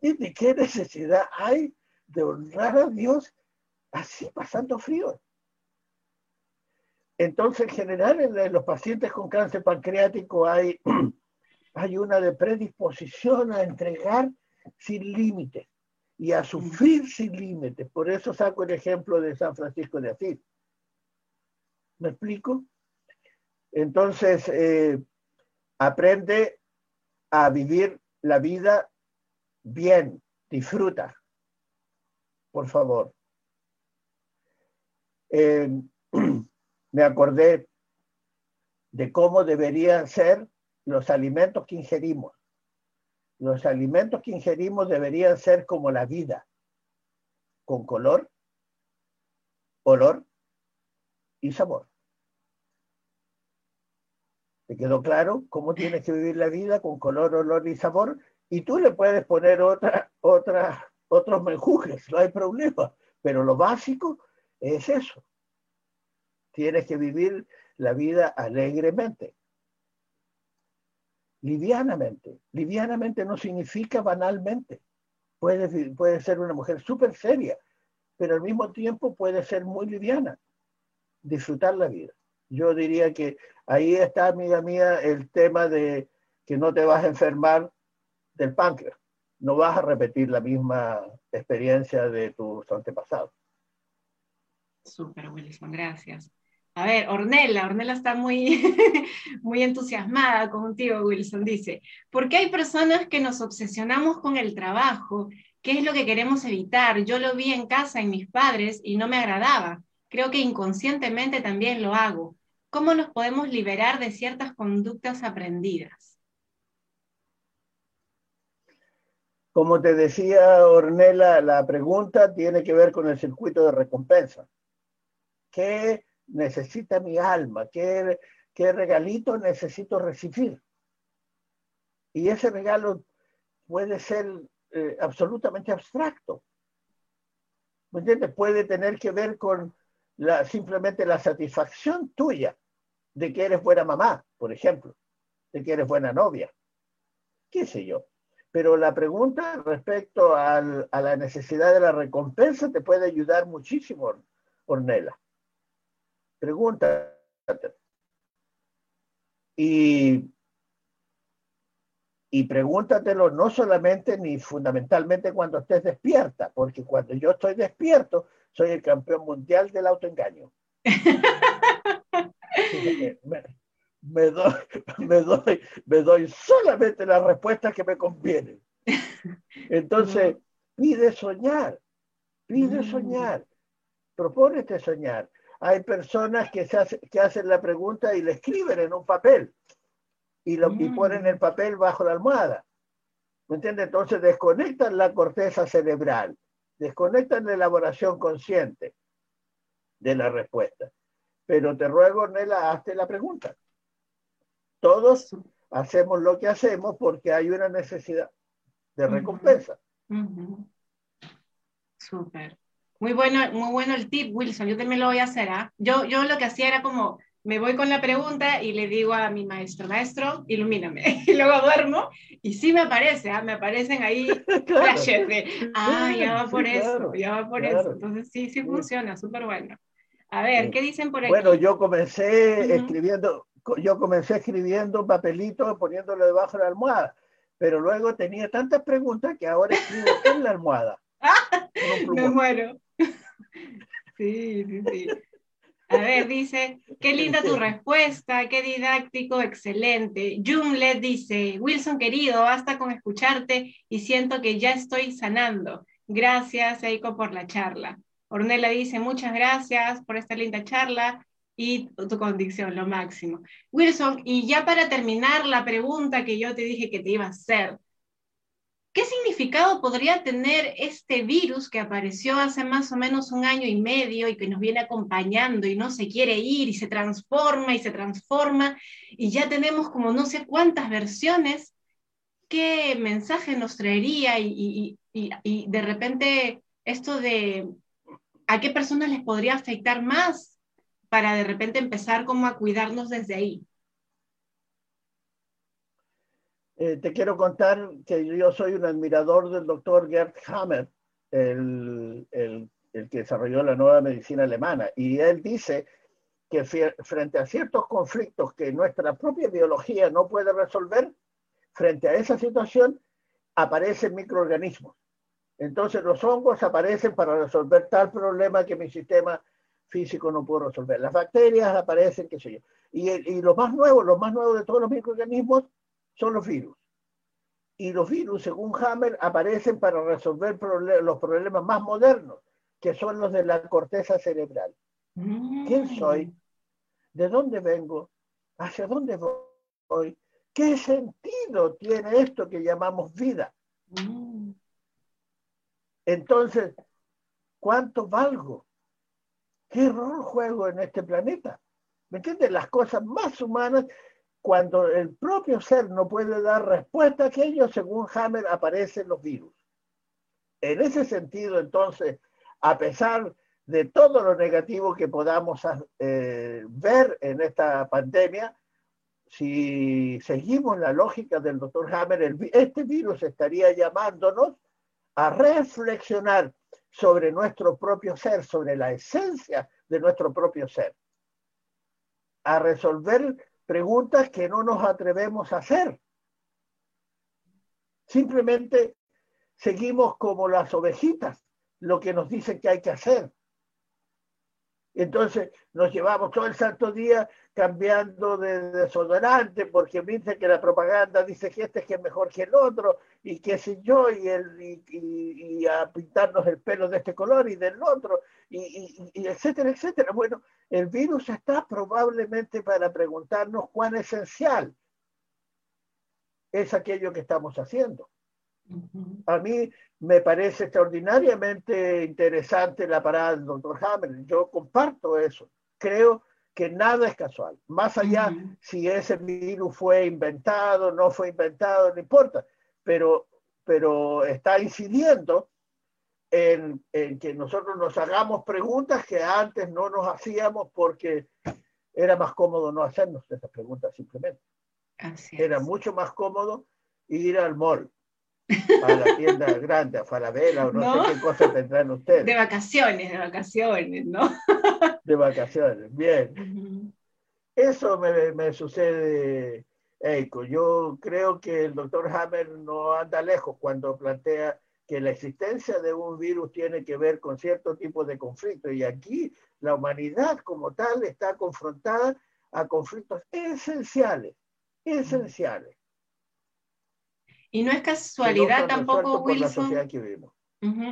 ¿Qué necesidad hay de honrar a Dios así pasando frío? Entonces, en general, en los pacientes con cáncer pancreático hay, <clears throat> hay una de predisposición a entregar sin límites y a sufrir sin límites. Por eso saco el ejemplo de San Francisco de Asís. ¿Me explico? Entonces, eh, aprende a vivir la vida bien, disfruta, por favor. Eh, <clears throat> me acordé de cómo deberían ser los alimentos que ingerimos. Los alimentos que ingerimos deberían ser como la vida, con color, olor y sabor. ¿Te quedó claro cómo tienes que vivir la vida con color, olor y sabor? Y tú le puedes poner otra, otra, otros menjujes, no hay problema. Pero lo básico es eso. Tienes que vivir la vida alegremente livianamente. Livianamente no significa banalmente. Puede, puede ser una mujer súper seria, pero al mismo tiempo puede ser muy liviana. Disfrutar la vida. Yo diría que ahí está, amiga mía, el tema de que no te vas a enfermar del páncreas. No vas a repetir la misma experiencia de tus antepasados. Súper, Wilson, gracias. A ver, Ornella, Ornella está muy, <laughs> muy entusiasmada contigo, Wilson. Dice, ¿por qué hay personas que nos obsesionamos con el trabajo? ¿Qué es lo que queremos evitar? Yo lo vi en casa en mis padres y no me agradaba. Creo que inconscientemente también lo hago. ¿Cómo nos podemos liberar de ciertas conductas aprendidas? Como te decía Ornella, la pregunta tiene que ver con el circuito de recompensa. ¿Qué necesita mi alma? ¿Qué, qué regalito necesito recibir? Y ese regalo puede ser eh, absolutamente abstracto. ¿Me? Puede tener que ver con simplemente la satisfacción tuya de que eres buena mamá, por ejemplo, de que eres buena novia, qué sé yo. Pero la pregunta respecto a la necesidad de la recompensa te puede ayudar muchísimo, Ornella. Pregúntate. Y, y pregúntatelo no solamente ni fundamentalmente cuando estés despierta, porque cuando yo estoy despierto, soy el campeón mundial del autoengaño. me, doy, me, doy, me doy solamente las respuestas que me convienen. Entonces, pide soñar, pide mm. soñar, propónete soñar. Hay personas que, se que hacen la pregunta y le escriben en un papel y, lo, y ponen el papel bajo la almohada. ¿Me entiendes? Entonces desconectan la corteza cerebral, desconectan la elaboración consciente de la respuesta. Pero te ruego, Nela, hazte la pregunta. Todos hacemos lo que hacemos porque hay una necesidad de recompensa. Súper. Muy bueno, muy bueno el tip, Wilson. Yo también lo voy a hacer. ¿ah? Yo, yo lo que hacía era como, me voy con la pregunta y le digo a mi maestro, maestro, ilumíname. <laughs> Y luego duermo y sí me aparece, ¿ah? me aparecen ahí <laughs> flashes de, ah, ya va por eso, ya va por eso. Entonces sí, sí funciona, súper bueno. A ver, ¿qué dicen por aquí? Bueno, yo comencé escribiendo, yo comencé escribiendo un papelito, poniéndolo debajo de la almohada, pero luego tenía tantas preguntas que ahora escribo en la almohada. <laughs> me muero. <laughs> Sí, sí, sí. A ver, dice, qué linda tu respuesta, qué didáctico, excelente. Jumlet dice, Wilson querido, basta con escucharte y siento que ya estoy sanando. Gracias, Eiko, por la charla. Ornella dice, muchas gracias por esta linda charla y tu condición, lo máximo. Wilson, y ya para terminar la pregunta que yo te dije que te iba a hacer, ¿Qué significado podría tener este virus que apareció hace más o menos un año y medio y que nos viene acompañando y no se quiere ir y se transforma y se transforma y ya tenemos como no sé cuántas versiones? ¿Qué mensaje nos traería y, de repente esto de a qué personas les podría afectar más para de repente empezar como a cuidarnos desde ahí? Eh, te quiero contar que yo soy un admirador del doctor Gerd Hammer, el, el, que desarrolló la nueva medicina alemana, y él dice que frente a ciertos conflictos que nuestra propia biología no puede resolver, frente a esa situación aparecen microorganismos. Entonces los hongos aparecen para resolver tal problema que mi sistema físico no puede resolver. Las bacterias aparecen, qué sé yo. Y, y lo más nuevo, lo más nuevo de todos los microorganismos son los virus. Y los virus, según Hammer, aparecen para resolver los problemas más modernos, que son los de la corteza cerebral. ¿Quién soy? Mm. ¿De dónde vengo? ¿Hacia dónde voy? ¿Qué sentido tiene esto que llamamos vida? Mm. Entonces, ¿cuánto valgo? ¿Qué rol juego en este planeta? ¿Me entiendes? Las cosas más humanas, cuando el propio ser no puede dar respuesta a aquello, según Hammer, aparecen los virus. En ese sentido, entonces, a pesar de todo lo negativo que podamos eh, ver en esta pandemia, si seguimos la lógica del doctor Hammer, este virus estaría llamándonos a reflexionar sobre nuestro propio ser, sobre la esencia de nuestro propio ser, a resolver preguntas que no nos atrevemos a hacer. Simplemente seguimos como las ovejitas, lo que nos dicen que hay que hacer. Entonces nos llevamos todo el santo día cambiando de desodorante porque dice que la propaganda dice que este es que es mejor que el otro y qué sé yo y, el, y, a pintarnos el pelo de este color y del otro y, etcétera, etcétera. Bueno, el virus está probablemente para preguntarnos cuán esencial es aquello que estamos haciendo. A mí me parece extraordinariamente interesante la parada del doctor Hammer. Yo comparto eso. Creo que nada es casual. Más allá si ese virus fue inventado, no fue inventado, no importa. Pero, pero está incidiendo en, en, que nosotros nos hagamos preguntas que antes no nos hacíamos porque era más cómodo no hacernos esas preguntas simplemente. Era mucho más cómodo ir al mall a la tienda grande, a Falabella, o no, sé qué cosa tendrán ustedes. De vacaciones, de vacaciones, ¿no? <laughs> de vacaciones, bien. Eso me, me sucede, Eiko. Yo creo que el doctor Hammer no anda lejos cuando plantea que la existencia de un virus tiene que ver con cierto tipo de conflicto. Y aquí la humanidad como tal está confrontada a conflictos esenciales, esenciales. Y no es casualidad tampoco, Wilson.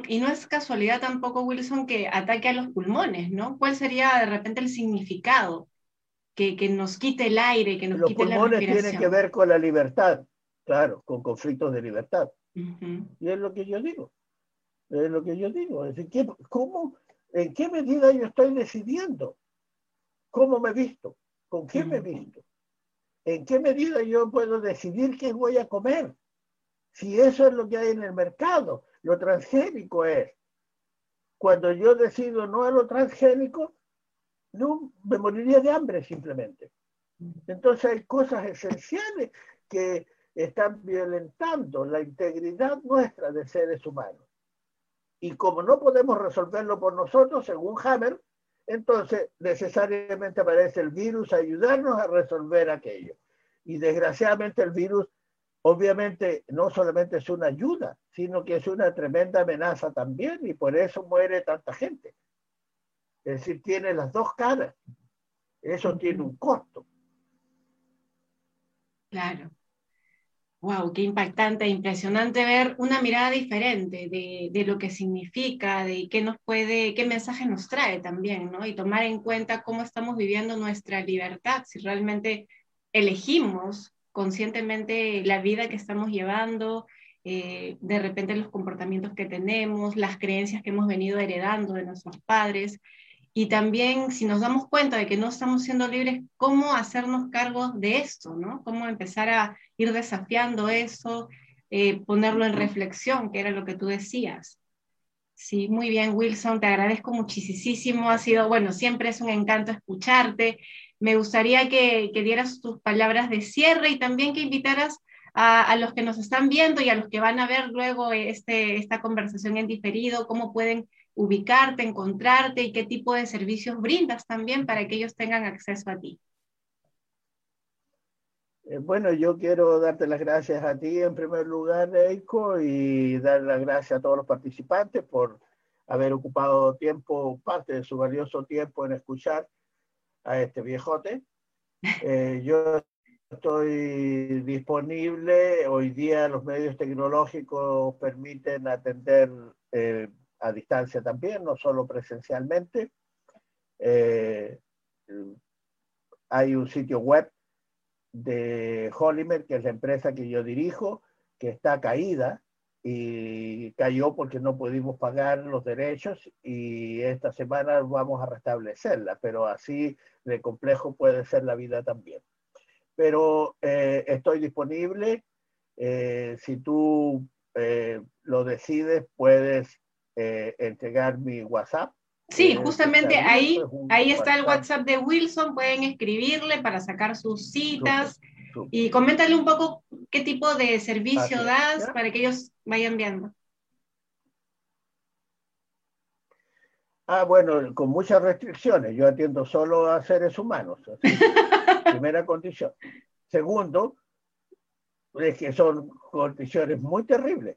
Y no es casualidad tampoco, Wilson, que ataque a los pulmones, ¿no? ¿Cuál sería de repente el significado? Que, que nos quite el aire, que nos quite la respiración. Los pulmones tienen que ver con la libertad, claro, con conflictos de libertad. Y es lo que yo digo. Es lo que yo digo. Es decir, ¿cómo, ¿En qué medida yo estoy decidiendo? ¿Cómo me visto? ¿Con qué me visto? ¿En qué medida yo puedo decidir qué voy a comer? Si eso es lo que hay en el mercado, lo transgénico es. Cuando yo decido no a lo transgénico, no, me moriría de hambre simplemente. Entonces hay cosas esenciales que están violentando la integridad nuestra de seres humanos. Y como no podemos resolverlo por nosotros, según Hammer, entonces necesariamente aparece el virus ayudarnos a resolver aquello. Y desgraciadamente el virus obviamente no solamente es una ayuda, sino que es una tremenda amenaza también y por eso muere tanta gente. Es decir, tiene las dos caras. Eso tiene un costo. Claro. Wow, qué impactante, e impresionante ver una mirada diferente de, de, lo que significa, de qué nos puede, qué mensaje nos trae también, ¿no? Y tomar en cuenta cómo estamos viviendo nuestra libertad, si realmente elegimos conscientemente la vida que estamos llevando, eh, de repente los comportamientos que tenemos, las creencias que hemos venido heredando de nuestros padres. Y también si nos damos cuenta de que no estamos siendo libres, cómo hacernos cargo de esto, ¿no? Cómo empezar a ir desafiando eso, eh, ponerlo en reflexión, que era lo que tú decías. Sí, muy bien, Wilson, te agradezco muchísimo. Ha sido, bueno, siempre es un encanto escucharte me gustaría que, dieras tus palabras de cierre y también que invitaras a, los que nos están viendo y a los que van a ver luego este, esta conversación en diferido, cómo pueden ubicarte, encontrarte y qué tipo de servicios brindas también para que ellos tengan acceso a ti. Eh, bueno, yo quiero darte las gracias a ti en primer lugar, Eiko, y dar las gracias a todos los participantes por haber ocupado tiempo, parte de su valioso tiempo en escuchar a este viejote. Eh, yo estoy disponible. Hoy día los medios tecnológicos permiten atender eh, a distancia también, no solo presencialmente. Eh, hay un sitio web de Hollimer, que es la empresa que yo dirijo, que está caída y cayó porque no pudimos pagar los derechos y esta semana vamos a restablecerla, pero así de complejo puede ser la vida también. Pero eh, estoy disponible, eh, si tú lo decides, puedes eh, entregar mi WhatsApp. Sí, justamente ahí, ahí está el WhatsApp de Wilson, pueden escribirle para sacar sus citas y coméntale un poco qué tipo de servicio das para que ellos vayan viendo. Ah, bueno, con muchas restricciones. Yo atiendo solo a seres humanos. <laughs> primera condición. Segundo, es que son condiciones muy terribles.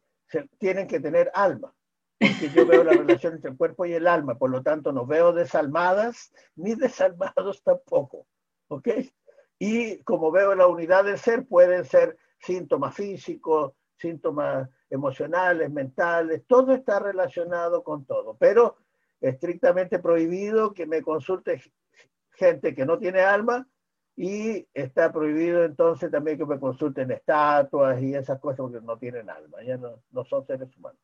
tienen que tener alma porque yo veo la relación entre el cuerpo y el alma, por lo tanto no veo desalmadas ni desalmados tampoco, ¿ok? Y como veo la unidad del ser, pueden ser síntomas físicos, síntomas emocionales, mentales, todo está relacionado con todo, pero estrictamente prohibido que me consulte gente que no tiene alma y está prohibido entonces también que me consulten estatuas y esas cosas porque no tienen alma, ya no, no son seres humanos.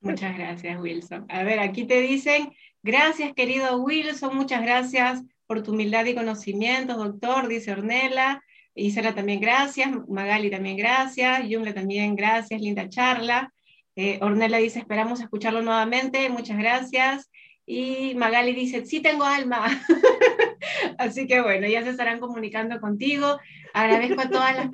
Muchas gracias, Wilson. A ver, aquí te dicen, gracias, querido Wilson, muchas gracias por tu humildad y conocimiento, doctor, dice Ornella. Isela también gracias, Magali también gracias, Yumle también gracias, linda charla. Eh, Ornella dice, esperamos escucharlo nuevamente, muchas gracias. Y Magali dice, sí tengo alma. <laughs> Así que bueno, ya se estarán comunicando contigo. Agradezco a todas las personas <laughs>